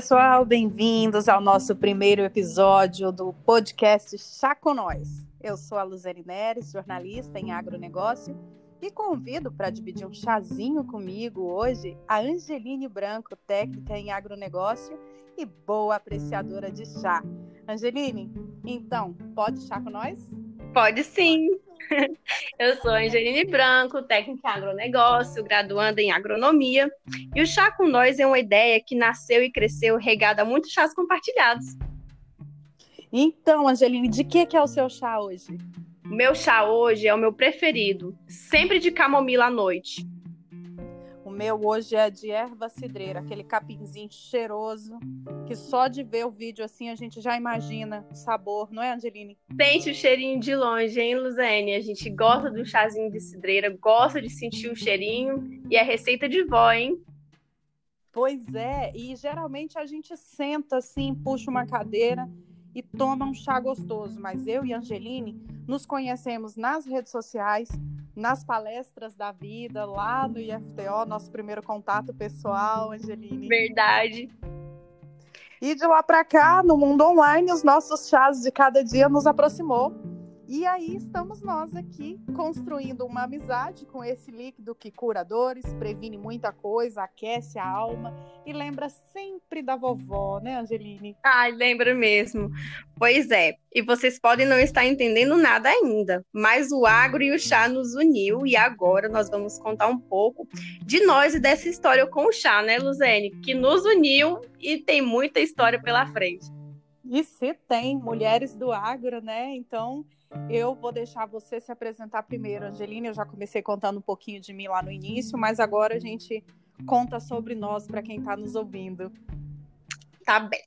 pessoal, bem-vindos ao nosso primeiro episódio do podcast Chá com Nós. Eu sou a Luzene Neres, jornalista em agronegócio, e convido para dividir um chazinho comigo hoje a Angeline Branco, técnica em agronegócio e boa apreciadora de chá. Angeline, então, pode chá com nós? Pode sim. Eu sou Angeline Branco, técnica em agronegócio, graduanda em agronomia. E o Chá com Nós é uma ideia que nasceu e cresceu regada a muitos chás compartilhados. Então, Angeline, de que, que é o seu chá hoje? O meu chá hoje é o meu preferido, sempre de camomila à noite. O meu hoje é de erva cidreira, aquele capinzinho cheiroso, que só de ver o vídeo assim a gente já imagina o sabor, não é, Angeline? Sente o cheirinho de longe, hein, Luzene? A gente gosta do chazinho de cidreira, gosta de sentir o cheirinho e é receita de vó, hein? Pois é, e geralmente a gente senta assim, puxa uma cadeira e toma um chá gostoso, mas eu e Angeline nos conhecemos nas redes sociais, nas palestras da vida, lá no IFTO, nosso primeiro contato pessoal, Angeline. Verdade. E de lá para cá, no mundo online, os nossos chás de cada dia nos aproximou. E aí estamos nós aqui construindo uma amizade com esse líquido que cura dores, previne muita coisa, aquece a alma e lembra sempre da vovó, né, Angeline? Ai, lembra mesmo. Pois é, e vocês podem não estar entendendo nada ainda, mas o agro e o chá nos uniu e agora nós vamos contar um pouco de nós e dessa história com o chá, né, Luzene? Que nos uniu e tem muita história pela frente. E se tem mulheres do agro, né? Então, eu vou deixar você se apresentar primeiro, Angelina. Eu já comecei contando um pouquinho de mim lá no início, mas agora a gente conta sobre nós para quem está nos ouvindo. Tá bem.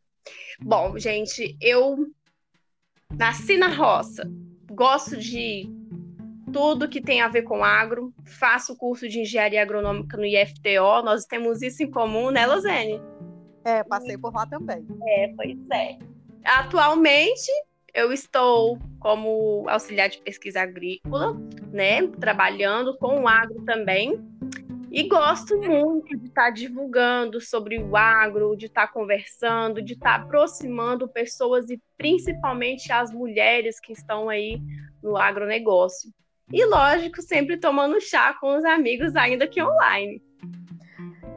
Bom, gente, eu nasci na roça, gosto de tudo que tem a ver com agro, faço curso de engenharia agronômica no IFTO, nós temos isso em comum, né, Lozene? É, passei por lá também. É, pois é. Atualmente, eu estou como auxiliar de pesquisa agrícola, né, trabalhando com o agro também. E gosto muito de estar divulgando sobre o agro, de estar conversando, de estar aproximando pessoas e principalmente as mulheres que estão aí no agronegócio. E lógico, sempre tomando chá com os amigos, ainda que online.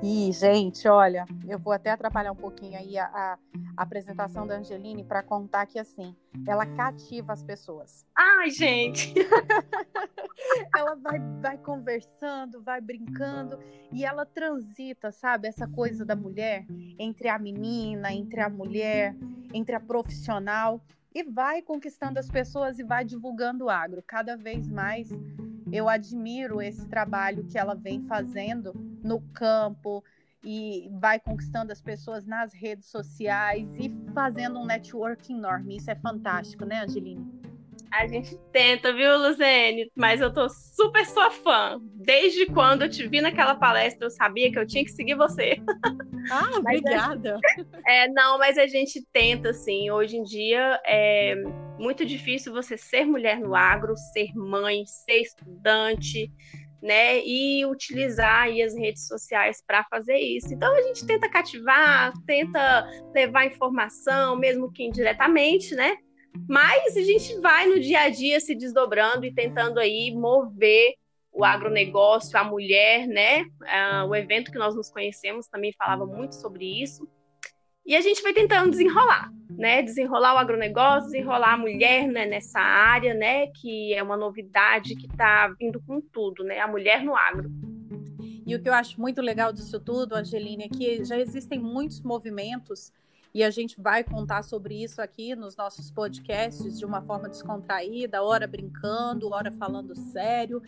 E, gente, olha, eu vou até atrapalhar um pouquinho aí a, apresentação da Angeline para contar que, assim, ela cativa as pessoas. Ai, gente! ela vai, vai conversando, vai brincando e ela transita, sabe? Essa coisa da mulher entre a menina, entre a mulher, entre a profissional e vai conquistando as pessoas e vai divulgando o agro. Cada vez mais eu admiro esse trabalho que ela vem fazendo no campo e vai conquistando as pessoas nas redes sociais e fazendo um networking enorme. Isso é fantástico, né, Angeline? A gente tenta, viu, Luzene? Mas eu tô super sua fã. Desde quando eu te vi naquela palestra, eu sabia que eu tinha que seguir você. Ah, obrigada. É, não, mas a gente tenta, assim. Hoje em dia é muito difícil você ser mulher no agro, ser mãe, ser estudante, né? E utilizar aí as redes sociais para fazer isso. Então a gente tenta cativar, tenta levar informação, mesmo que indiretamente, né? Mas a gente vai no dia a dia se desdobrando e tentando aí mover o agronegócio, a mulher, né? Uh, o evento que nós nos conhecemos também falava muito sobre isso. E a gente vai tentando desenrolar, né? Desenrolar o agronegócio, desenrolar a mulher né, nessa área, né? Que é uma novidade que está vindo com tudo, né? A mulher no agro. E o que eu acho muito legal disso tudo, Angeline, é que já existem muitos movimentos e a gente vai contar sobre isso aqui nos nossos podcasts de uma forma descontraída, hora brincando, hora falando sério.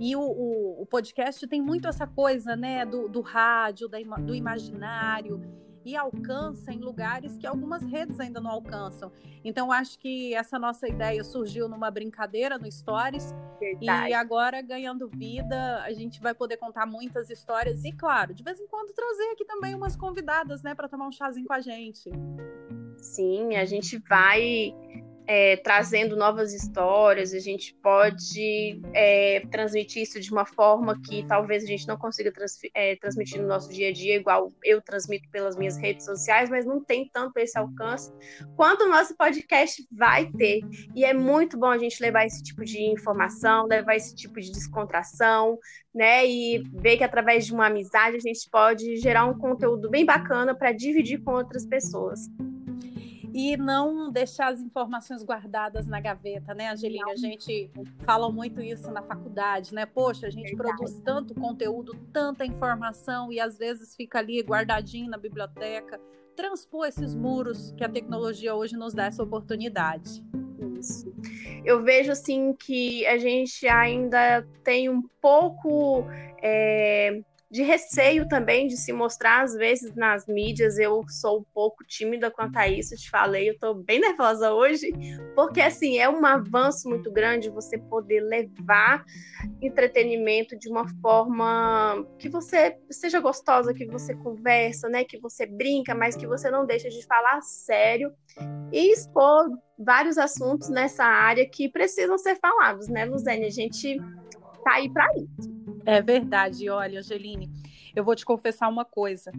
E o, o, o podcast tem muito essa coisa, né, do, do rádio, da, do imaginário e alcança em lugares que algumas redes ainda não alcançam. Então, acho que essa nossa ideia surgiu numa brincadeira no Stories Verdade. e agora ganhando vida, a gente vai poder contar muitas histórias e, claro, de vez em quando trazer aqui também umas convidadas, né, para tomar um chazinho com a gente. Sim, a gente vai é, trazendo novas histórias, a gente pode é, transmitir isso de uma forma que talvez a gente não consiga é, transmitir no nosso dia a dia, igual eu transmito pelas minhas redes sociais, mas não tem tanto esse alcance quanto o nosso podcast vai ter. E é muito bom a gente levar esse tipo de informação, levar esse tipo de descontração, né? E ver que através de uma amizade a gente pode gerar um conteúdo bem bacana para dividir com outras pessoas e não deixar as informações guardadas na gaveta, né, Angelina? A gente fala muito isso na faculdade, né? Poxa, a gente Verdade. produz tanto conteúdo, tanta informação e às vezes fica ali guardadinho na biblioteca. Transpor esses muros que a tecnologia hoje nos dá essa oportunidade. Isso. Eu vejo assim que a gente ainda tem um pouco é de receio também de se mostrar, às vezes, nas mídias. Eu sou um pouco tímida quanto a isso, te falei, eu tô bem nervosa hoje, porque, assim, é um avanço muito grande você poder levar entretenimento de uma forma que você seja gostosa, que você conversa, né, que você brinca, mas que você não deixa de falar sério e expor vários assuntos nessa área que precisam ser falados, né, Luzene? A gente tá aí para isso. É verdade. Olha, Angeline, eu vou te confessar uma coisa.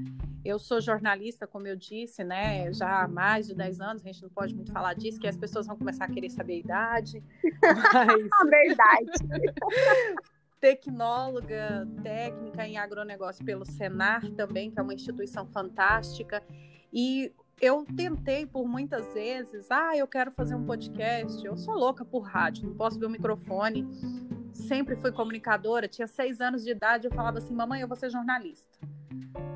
Eu sou jornalista, como eu disse, né? Já há mais de 10 anos, a gente não pode muito falar disso, que as pessoas vão começar a querer saber a idade. Mas... verdade. Tecnóloga, técnica em agronegócio pelo Senar também, que é uma instituição fantástica. E eu tentei por muitas vezes, ah, eu quero fazer um podcast. Eu sou louca por rádio, não posso ver o microfone sempre fui comunicadora, tinha seis anos de idade, eu falava assim, mamãe, eu vou ser jornalista.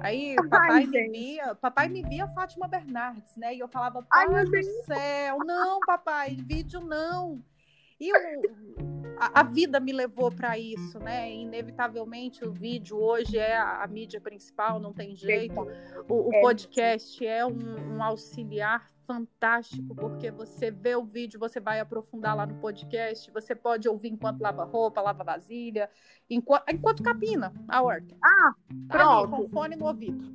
Aí papai Ai, me via, papai me via Fátima Bernardes, né? E eu falava, pai Ai, do céu, não, papai, vídeo não. E a, a, vida me levou para isso, né? Inevitavelmente o vídeo hoje é a, a mídia principal, não tem jeito. O, o é podcast é um, um auxiliar fantástico, porque você vê o vídeo, você vai aprofundar lá no podcast, você pode ouvir enquanto lava roupa, lava vasilha, enquanto, enquanto capina a horta. Ah, pronto. Tá ali, com fone no ouvido.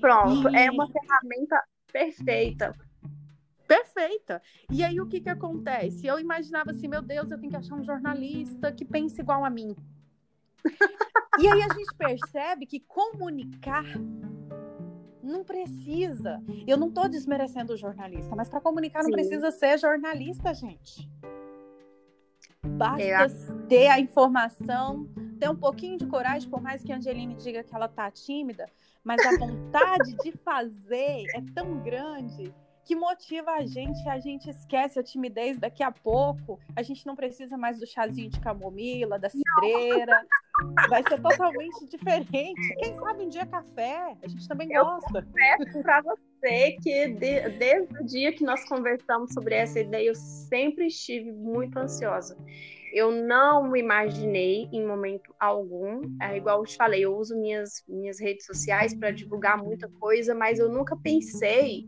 Pronto, e... é uma ferramenta perfeita. Perfeita. E aí o que que acontece? Eu imaginava assim, meu Deus, eu tenho que achar um jornalista que pense igual a mim. e aí a gente percebe que comunicar não precisa. Eu não estou desmerecendo o jornalista, mas para comunicar Sim. não precisa ser jornalista, gente. Basta é. ter a informação, ter um pouquinho de coragem, por mais que a Angeline diga que ela tá tímida, mas a vontade de fazer é tão grande que motiva a gente, a gente esquece a timidez daqui a pouco. A gente não precisa mais do chazinho de camomila, da cidreira. Vai ser totalmente diferente. Quem sabe um dia café? A gente também Eu gosta. Confesso para você que de, desde o dia que nós conversamos sobre essa ideia, eu sempre estive muito ansiosa. Eu não imaginei em momento algum, é igual eu te falei, eu uso minhas, minhas redes sociais para divulgar muita coisa, mas eu nunca pensei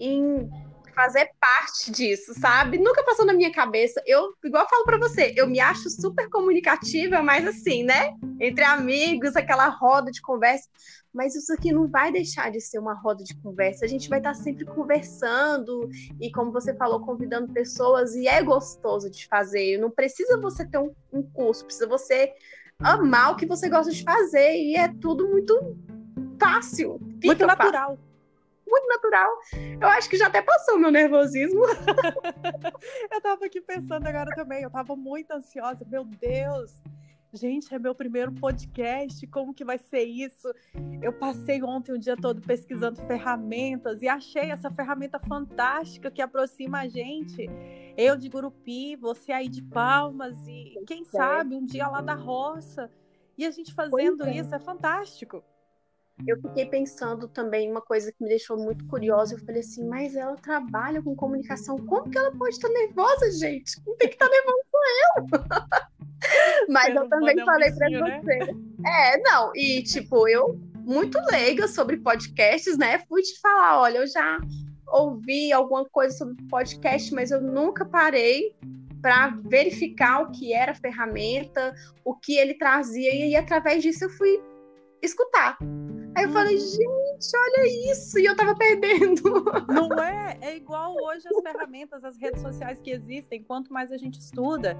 em fazer parte disso, sabe? Nunca passou na minha cabeça. Eu, igual eu falo para você, eu me acho super comunicativa, mas assim, né? Entre amigos, aquela roda de conversa. Mas isso aqui não vai deixar de ser uma roda de conversa. A gente vai estar sempre conversando e, como você falou, convidando pessoas. E é gostoso de fazer. Não precisa você ter um, um curso, precisa você amar o que você gosta de fazer. E é tudo muito fácil. muito natural. Fácil muito natural. Eu acho que já até passou meu nervosismo. eu tava aqui pensando agora também, eu tava muito ansiosa. Meu Deus, gente, é meu primeiro podcast, como que vai ser isso? Eu passei ontem o dia todo pesquisando ferramentas e achei essa ferramenta fantástica que aproxima a gente. Eu de Gurupi, você aí de Palmas e quem sabe um dia lá da roça. E a gente fazendo é. isso é fantástico eu fiquei pensando também uma coisa que me deixou muito curiosa. Eu falei assim, mas ela trabalha com comunicação. Como que ela pode estar nervosa, gente? Não tem que estar nervosa sou eu. mas eu também falei para né? você. É, não. E tipo, eu muito leiga sobre podcasts, né? Fui te falar, olha, eu já ouvi alguma coisa sobre podcast, mas eu nunca parei para verificar o que era a ferramenta, o que ele trazia e, e através disso eu fui escutar Aí eu falei, gente, olha isso, e eu tava perdendo. Não é? É igual hoje as ferramentas, as redes sociais que existem, quanto mais a gente estuda.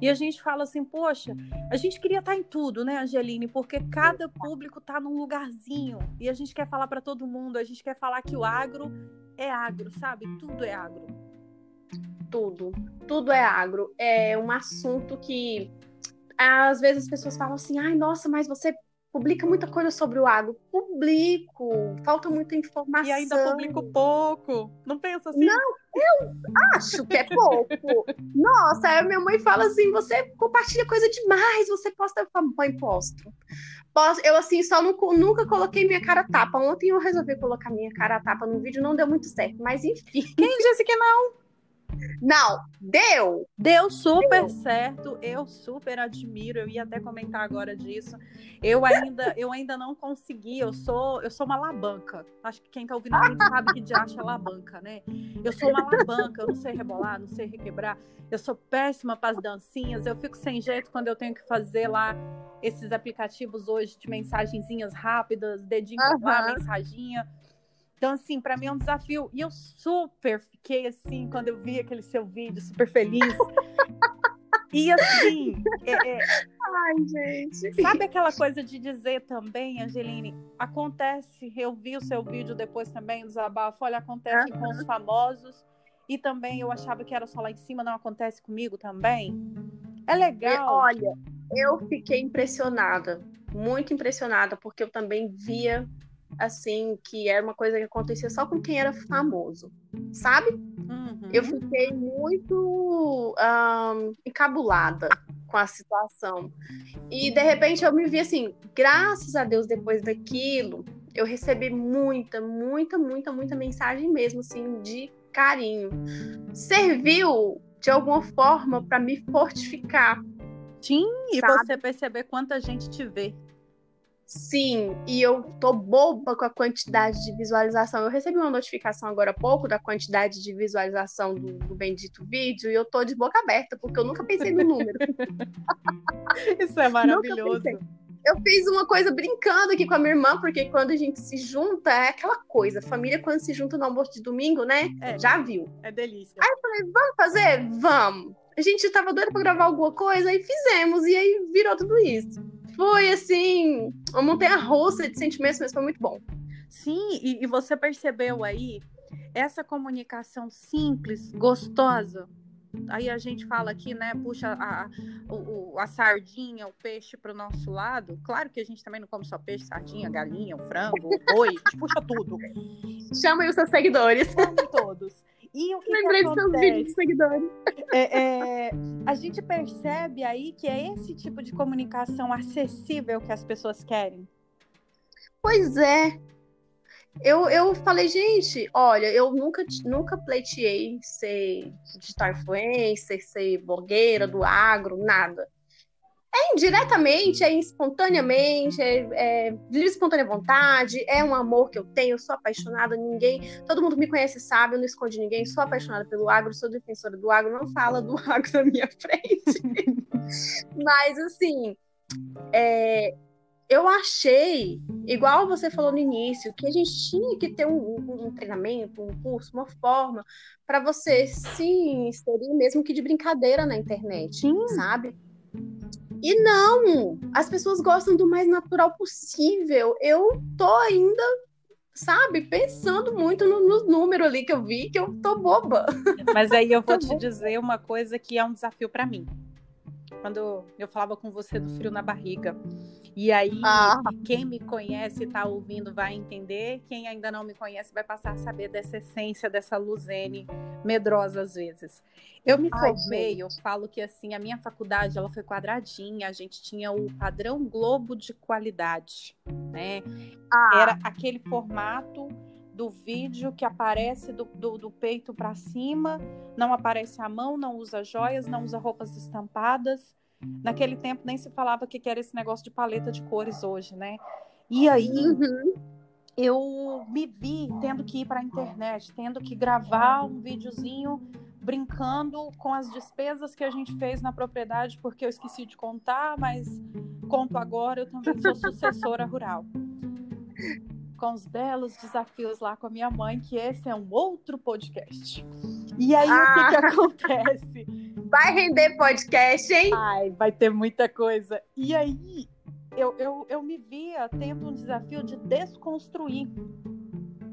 E a gente fala assim, poxa, a gente queria estar em tudo, né, Angeline? Porque cada público tá num lugarzinho. E a gente quer falar para todo mundo, a gente quer falar que o agro é agro, sabe? Tudo é agro. Tudo. Tudo é agro. É um assunto que às vezes as pessoas falam assim, ai, nossa, mas você publica muita coisa sobre o agro. Publico, falta muita informação. E ainda publico pouco. Não pensa assim? Não, eu acho que é pouco. Nossa, aí minha mãe fala assim: você compartilha coisa demais, você posta. Eu falo, mãe, posto. Eu, assim, só nunca coloquei minha cara tapa. Ontem eu resolvi colocar minha cara tapa no vídeo, não deu muito certo, mas enfim. Quem disse que não? Não, deu! Deu super deu. certo, eu super admiro, eu ia até comentar agora disso. Eu ainda, eu ainda não consegui, eu sou, eu sou uma labanca. Acho que quem tá ouvindo a gente sabe que de acha labanca, né? Eu sou uma labanca, eu não sei rebolar, não sei requebrar. Eu sou péssima para as dancinhas, eu fico sem jeito quando eu tenho que fazer lá esses aplicativos hoje de mensagenzinhas rápidas, dedinho uhum. lá, mensaginha. Então, assim, para mim é um desafio. E eu super fiquei assim, quando eu vi aquele seu vídeo, super feliz. E assim. É, é... Ai, gente. Sabe aquela coisa de dizer também, Angeline? Acontece, eu vi o seu vídeo depois também, o desabafo, olha, acontece uhum. com os famosos. E também eu achava que era só lá em cima, não acontece comigo também. É legal. olha, eu fiquei impressionada, muito impressionada, porque eu também via assim, que era uma coisa que acontecia só com quem era famoso, sabe? Uhum. Eu fiquei muito um, encabulada com a situação. E de repente eu me vi assim, graças a Deus, depois daquilo, eu recebi muita, muita, muita, muita mensagem mesmo, assim, de carinho. Serviu de alguma forma para me fortificar. Sim, e você perceber quanta gente te vê. Sim, e eu tô boba com a quantidade de visualização. Eu recebi uma notificação agora há pouco da quantidade de visualização do, do bendito vídeo e eu tô de boca aberta, porque eu nunca pensei no número. Isso é maravilhoso. Eu fiz uma coisa brincando aqui com a minha irmã, porque quando a gente se junta, é aquela coisa. Família, quando se junta no almoço de domingo, né? É, Já viu. É delícia. Aí eu falei, vamos fazer? Vamos. A gente tava doida pra gravar alguma coisa, aí fizemos, e aí virou tudo isso foi assim, uma montanha russa de sentimentos, mas foi muito bom. Sim, e, e você percebeu aí essa comunicação simples, gostosa. Aí a gente fala aqui, né? Puxa a, a, a sardinha, o peixe para o nosso lado. Claro que a gente também não come só peixe, sardinha, galinha, o frango, o boi, a gente puxa tudo. Chama aí os seus seguidores. Come todos. E o que Lembrei que seus vídeos seguidores. É, é, a gente percebe aí que é esse tipo de comunicação acessível que as pessoas querem. Pois é. Eu, eu falei, gente, olha, eu nunca, nunca pleiteei ser digital influencer, ser blogueira do agro, nada. É indiretamente, é espontaneamente, é, é livre espontânea vontade, é um amor que eu tenho, eu sou apaixonada, ninguém, todo mundo me conhece, sabe, eu não escondo ninguém, sou apaixonada pelo agro, sou defensora do agro, não fala do agro na minha frente. Mas, assim, é, eu achei, igual você falou no início, que a gente tinha que ter um, um treinamento, um curso, uma forma para você se inserir, mesmo que de brincadeira na internet, Sim. sabe? E não, as pessoas gostam do mais natural possível. Eu tô ainda, sabe, pensando muito no, no número ali que eu vi, que eu tô boba. Mas aí eu vou te dizer uma coisa que é um desafio para mim. Quando eu falava com você do frio na barriga. E aí, ah. quem me conhece e tá ouvindo vai entender. Quem ainda não me conhece vai passar a saber dessa essência, dessa Luzene medrosa às vezes. Eu me Ai, formei, gente. eu falo que assim, a minha faculdade ela foi quadradinha, a gente tinha o padrão Globo de qualidade, né? Ah. Era aquele formato do vídeo que aparece do, do, do peito para cima, não aparece a mão, não usa joias, não usa roupas estampadas. Naquele tempo nem se falava que era esse negócio de paleta de cores hoje, né? E aí uhum. eu me vi tendo que ir para a internet, tendo que gravar um videozinho brincando com as despesas que a gente fez na propriedade, porque eu esqueci de contar, mas conto agora, eu também sou sucessora rural. Com os belos desafios lá com a minha mãe, que esse é um outro podcast. E aí, ah. o que, que ah. acontece? Vai render podcast, hein? Ai, vai ter muita coisa. E aí, eu, eu, eu me via tendo um desafio de desconstruir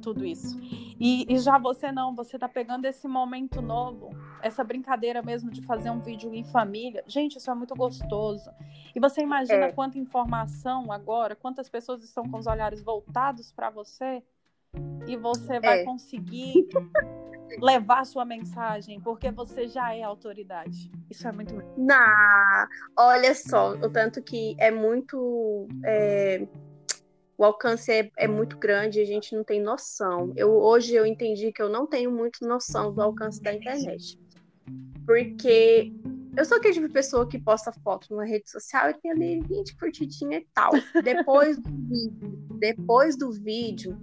tudo isso. E, e, já você não, você tá pegando esse momento novo, essa brincadeira mesmo de fazer um vídeo em família. Gente, isso é muito gostoso. E você imagina é. quanta informação agora, quantas pessoas estão com os olhares voltados para você e você vai é. conseguir levar sua mensagem, porque você já é autoridade. Isso é muito. Não, olha só, o tanto que é muito. É o alcance é, é, muito grande e a gente não tem noção. Eu hoje eu entendi que eu não tenho muito noção do alcance da internet. Porque eu sou aquele tipo de pessoa que posta foto numa rede social e tem ali 20 curtidinhas e tal. Depois do vídeo, depois do vídeo,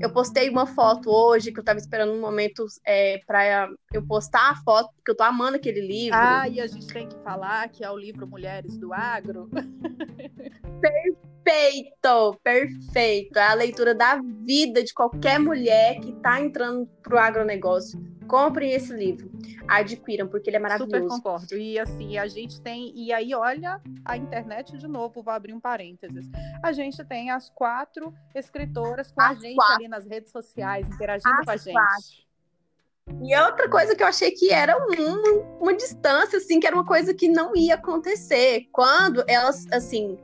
eu postei uma foto hoje que eu tava esperando um momento é, para eu postar a foto, porque eu tô amando aquele livro. Ah, e a gente tem que falar que é o livro Mulheres do Agro. Perfeito, perfeito. É a leitura da vida de qualquer mulher que está entrando para o agronegócio. Comprem esse livro, adquiram, porque ele é maravilhoso. Super concordo. E assim, a gente tem. E aí, olha a internet de novo, vou abrir um parênteses. A gente tem as quatro escritoras com as a gente quatro. ali nas redes sociais, interagindo as com a gente. Quatro. E outra coisa que eu achei que era um, uma distância, assim, que era uma coisa que não ia acontecer. Quando elas, assim,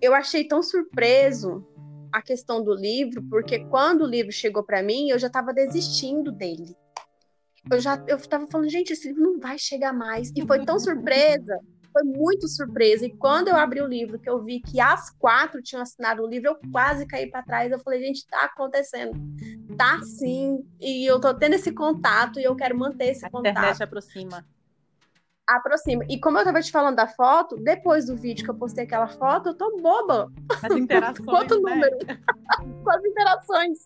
eu achei tão surpreso a questão do livro, porque quando o livro chegou para mim, eu já estava desistindo dele. Eu já eu estava falando, gente, esse livro não vai chegar mais. E foi tão surpresa, foi muito surpresa. E quando eu abri o livro, que eu vi que as quatro tinham assinado o livro, eu quase caí para trás. Eu falei, gente, tá acontecendo. Tá sim. E eu tô tendo esse contato e eu quero manter esse a contato. A internet aproxima aproxima. E como eu tava te falando da foto, depois do vídeo que eu postei aquela foto, eu tô boba. As interações. Quanto né? número? Com as interações.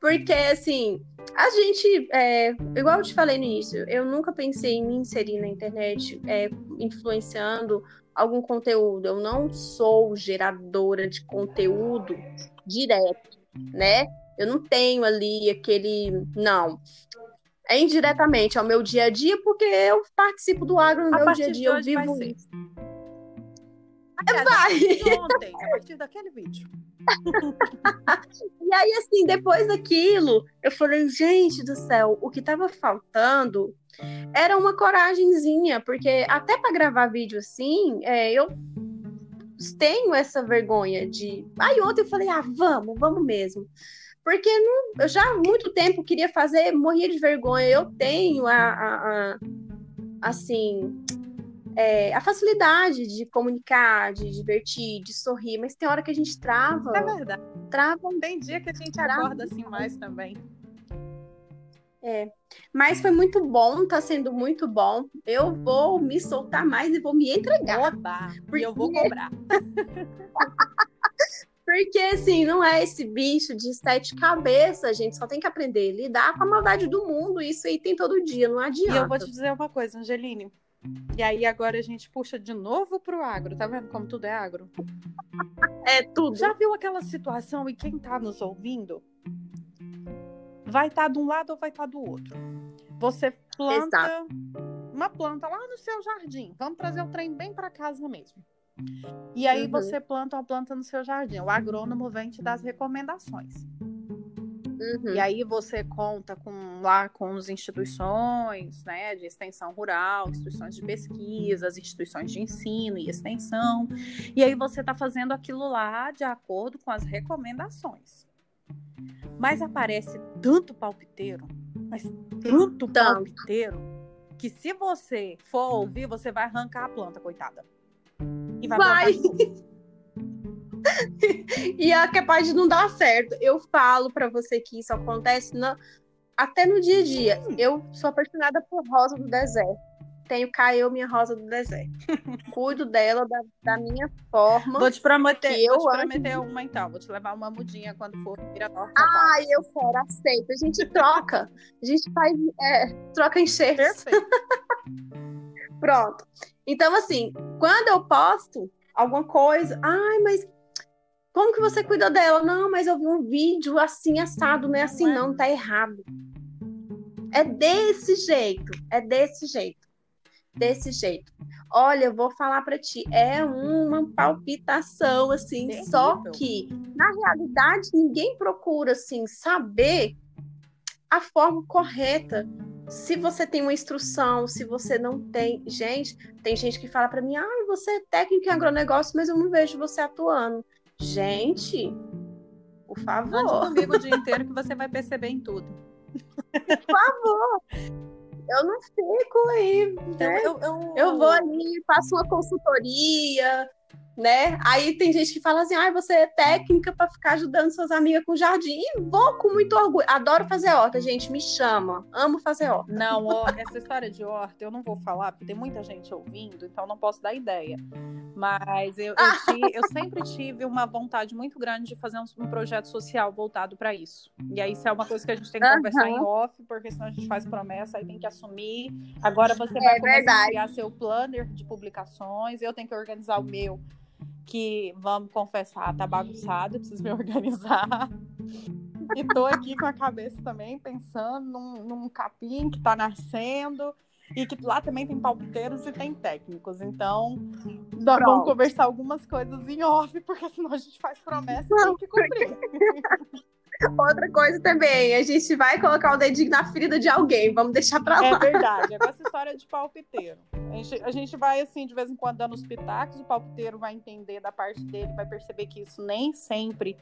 Porque, assim, a gente, é, igual eu te falei no início, eu nunca pensei em me inserir na internet é, influenciando algum conteúdo. Eu não sou geradora de conteúdo direto, né? Eu não tenho ali aquele. Não é indiretamente ao meu dia a dia, porque eu participo do agro no a meu dia a dia, eu vivo vai isso. vai. Ontem, a partir daquele vídeo. e aí, assim, depois daquilo, eu falei, gente do céu, o que tava faltando era uma coragemzinha, porque até para gravar vídeo assim, é, eu tenho essa vergonha de. Aí ontem eu falei, ah, vamos, vamos mesmo. Porque não, eu já há muito tempo queria fazer, morria de vergonha. Eu tenho a, a, a assim, é, a facilidade de comunicar, de divertir, de sorrir, mas tem hora que a gente trava. É verdade. Trava. Tem dia que a gente trava. acorda assim mais também. É. Mas foi muito bom, tá sendo muito bom. Eu vou me soltar mais e vou me entregar. Oba, porque eu vou cobrar. Porque, assim, não é esse bicho de sete cabeças, a gente só tem que aprender a lidar com a maldade do mundo. Isso aí tem todo dia, não adianta. E eu vou te dizer uma coisa, Angeline. E aí agora a gente puxa de novo pro agro. Tá vendo como tudo é agro? É tudo. Já viu aquela situação e quem tá nos ouvindo vai estar tá de um lado ou vai estar tá do outro? Você planta Exato. uma planta lá no seu jardim. Vamos trazer o trem bem para casa mesmo. E aí uhum. você planta uma planta no seu jardim. O agrônomo vem te dar as recomendações. Uhum. E aí você conta com lá com as instituições né, de extensão rural, instituições de pesquisa, as instituições de ensino e extensão. E aí você está fazendo aquilo lá de acordo com as recomendações. Mas aparece tanto palpiteiro, mas tanto, tanto. palpiteiro, que se você for ouvir, você vai arrancar a planta, coitada. E vai. e é capaz de não dar certo. Eu falo para você que isso acontece no... até no dia a dia. Eu sou apaixonada por rosa do deserto. Tenho Caio, minha rosa do deserto. Cuido dela da, da, minha forma. Vou te prometer, vou te prometer uma então. Vou te levar uma mudinha quando for vir a norte. Ah, eu quero, aceito. A gente troca. A gente faz. É, troca enxertos. Perfeito. Pronto. Então, assim, quando eu posto alguma coisa, ai, mas Como que você cuida dela? Não, mas eu vi um vídeo assim assado, não é assim não, não tá errado. É desse jeito, é desse jeito. Desse jeito. Olha, eu vou falar para ti, é uma palpitação assim, Terrível. só que na realidade ninguém procura assim saber a forma correta. Se você tem uma instrução, se você não tem, gente, tem gente que fala para mim: "Ah, você é técnico em agronegócio, mas eu não vejo você atuando". Gente, por favor. Ande comigo o dia inteiro que você vai perceber em tudo. Por favor. Eu não fico aí. Né? Eu, eu, eu... eu vou ali, faço uma consultoria, né? Aí tem gente que fala assim: ah, você é técnica para ficar ajudando suas amigas com jardim. E vou com muito orgulho. Adoro fazer horta, gente. Me chama. Amo fazer horta. Não, ó, essa história de horta eu não vou falar, porque tem muita gente ouvindo, então não posso dar ideia. Mas eu, eu, eu sempre tive uma vontade muito grande de fazer um, um projeto social voltado para isso. E aí, isso é uma coisa que a gente tem que uhum. conversar em off, porque senão a gente faz promessa, aí tem que assumir. Agora você vai é começar verdade. a criar seu planner de publicações, eu tenho que organizar o meu que, vamos confessar, tá bagunçado, preciso me organizar. E tô aqui com a cabeça também pensando num, num capim que tá nascendo e que lá também tem palpiteiros e tem técnicos. Então, nós Pronto. vamos conversar algumas coisas em off, porque senão a gente faz promessa e tem que cumprir. Outra coisa também, a gente vai colocar o dedinho na ferida de alguém, vamos deixar pra lá. É verdade, agora essa história de palpiteiro. A gente, a gente vai, assim, de vez em quando dando os pitacos, o palpiteiro vai entender da parte dele, vai perceber que isso nem sempre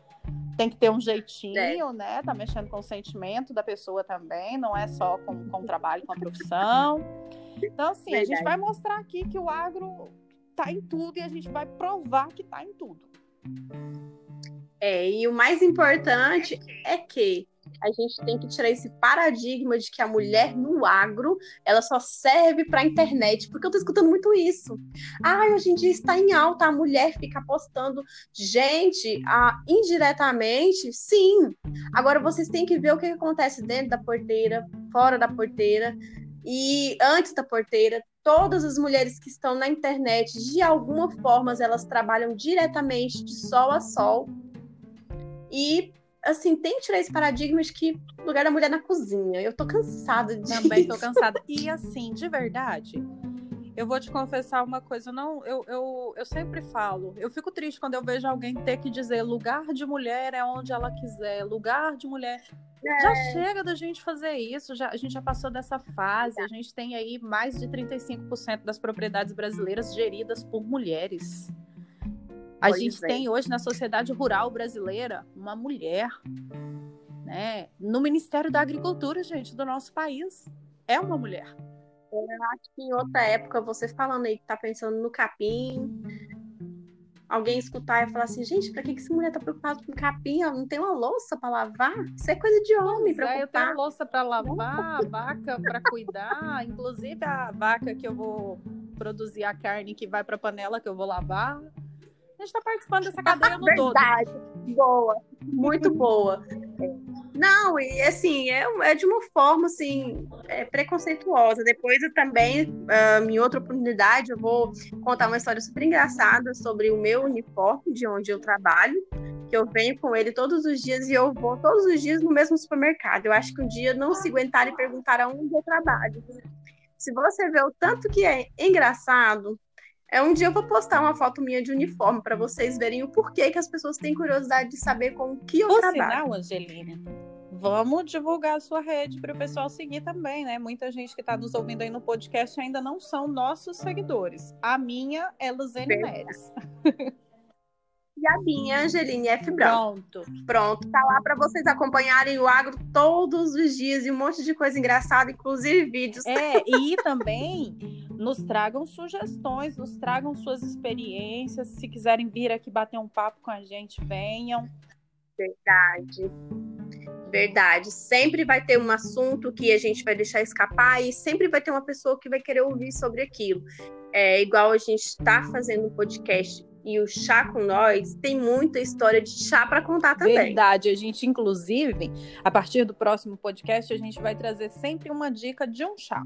tem que ter um jeitinho, é. né? Tá mexendo com o sentimento da pessoa também, não é só com, com o trabalho, com a profissão. Então, assim, verdade. a gente vai mostrar aqui que o agro tá em tudo e a gente vai provar que tá em tudo. É, e o mais importante é que a gente tem que tirar esse paradigma de que a mulher no agro ela só serve para a internet, porque eu tô escutando muito isso. Ah, hoje em dia está em alta a mulher fica postando. Gente, ah, indiretamente, sim. Agora vocês têm que ver o que acontece dentro da porteira, fora da porteira e antes da porteira. Todas as mulheres que estão na internet, de alguma forma, elas trabalham diretamente de sol a sol e, assim, tem que tirar esse paradigma de que lugar da mulher na cozinha. Eu tô cansada disso. Também tô cansada. E, assim, de verdade, eu vou te confessar uma coisa, não, eu, eu, eu sempre falo, eu fico triste quando eu vejo alguém ter que dizer lugar de mulher é onde ela quiser, lugar de mulher. É. Já chega da gente fazer isso, já, a gente já passou dessa fase, a gente tem aí mais de 35% das propriedades brasileiras geridas por mulheres. A pois gente é. tem hoje na sociedade rural brasileira uma mulher, né? No Ministério da Agricultura, gente, do nosso país. É uma mulher. Eu acho que em outra época, você falando aí que tá pensando no capim, alguém escutar e falar assim, gente, pra que, que essa mulher tá preocupada com capim? Ela não tem uma louça para lavar? Isso é coisa de homem, preocupar. É, eu tenho louça para lavar, vaca para cuidar, inclusive a vaca que eu vou produzir a carne que vai para panela que eu vou lavar. A gente está participando dessa cadeia no Verdade. todo. Boa, muito boa. Não, e assim, é, é de uma forma assim, é preconceituosa. Depois eu também, uh, em outra oportunidade, eu vou contar uma história super engraçada sobre o meu uniforme, de onde eu trabalho, que eu venho com ele todos os dias e eu vou todos os dias no mesmo supermercado. Eu acho que um dia não se aguentar e perguntar aonde eu trabalho. Se você vê o tanto que é engraçado, é um dia eu vou postar uma foto minha de uniforme para vocês verem o porquê que as pessoas têm curiosidade de saber com o que eu Por trabalho. Sinal, Angelina, vamos divulgar a sua rede para o pessoal seguir também, né? Muita gente que está nos ouvindo aí no podcast ainda não são nossos seguidores. A minha é Luzene Neres. e a minha, Angeline F. Brown. Pronto. Pronto, tá lá para vocês acompanharem o agro todos os dias e um monte de coisa engraçada, inclusive vídeos. É, e também nos tragam sugestões, nos tragam suas experiências. Se quiserem vir aqui bater um papo com a gente, venham. Verdade. Verdade. Sempre vai ter um assunto que a gente vai deixar escapar e sempre vai ter uma pessoa que vai querer ouvir sobre aquilo. É igual a gente está fazendo um podcast e o chá com nós tem muita história de chá para contar também. Verdade, a gente inclusive, a partir do próximo podcast, a gente vai trazer sempre uma dica de um chá.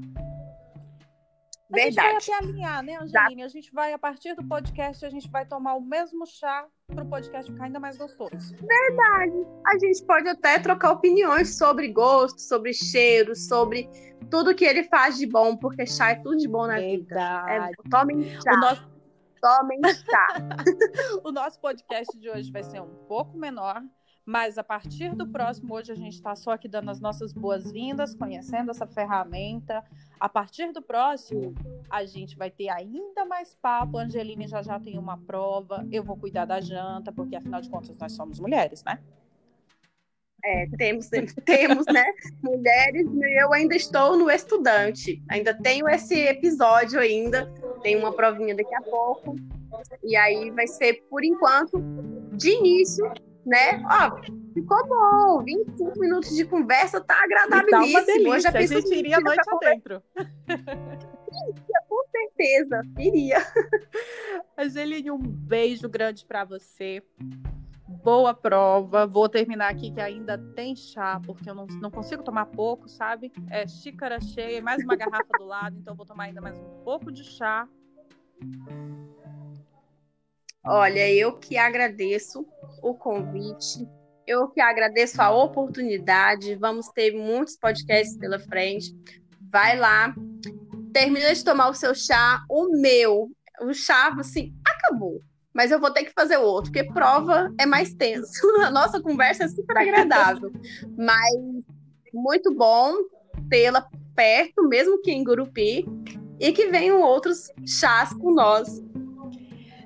Verdade. A gente vai até alinhar, né, Angeline? A gente vai, a partir do podcast, a gente vai tomar o mesmo chá para o podcast ficar ainda mais gostoso. Verdade. A gente pode até trocar opiniões sobre gosto, sobre cheiro, sobre tudo que ele faz de bom, porque chá é tudo de bom na Verdade. vida. É, tomem chá. O nosso, Chá. o nosso podcast de hoje vai ser um pouco menor, mas a partir do próximo, hoje a gente está só aqui dando as nossas boas-vindas, conhecendo essa ferramenta. A partir do próximo, a gente vai ter ainda mais papo. A Angeline já já tem uma prova. Eu vou cuidar da janta, porque afinal de contas nós somos mulheres, né? É, temos, temos, né? Mulheres, e eu ainda estou no estudante. Ainda tenho esse episódio ainda. Tem uma provinha daqui a pouco. E aí vai ser, por enquanto, de início, né? Ó, ficou bom. 25 minutos de conversa tá agradabilíssimo. Tá uma delícia. Já a gente iria a noite adentro. Com certeza, iria. Angeline, um beijo grande para você. Boa prova. Vou terminar aqui que ainda tem chá, porque eu não, não consigo tomar pouco, sabe? É xícara cheia, mais uma garrafa do lado, então vou tomar ainda mais um pouco de chá. Olha, eu que agradeço o convite, eu que agradeço a oportunidade. Vamos ter muitos podcasts pela frente. Vai lá, termina de tomar o seu chá, o meu, o chá, assim, acabou. Mas eu vou ter que fazer outro, porque prova é mais tenso. A nossa conversa é super agradável. Mas muito bom tê-la perto, mesmo que em Gurupi, e que venham outros chás com nós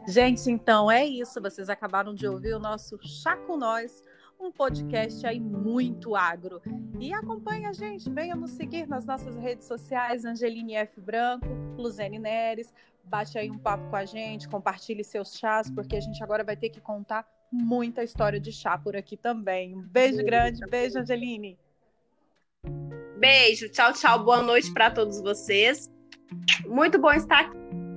Gente, então é isso. Vocês acabaram de ouvir o nosso Chá com Nós, um podcast aí muito agro. E acompanhe a gente, venha nos seguir nas nossas redes sociais, Angeline F. Branco, Luzene Neres. Bate aí um papo com a gente, compartilhe seus chás, porque a gente agora vai ter que contar muita história de chá por aqui também. Um beijo grande, beijo, Angeline. Beijo, tchau, tchau, boa noite para todos vocês. Muito bom estar aqui.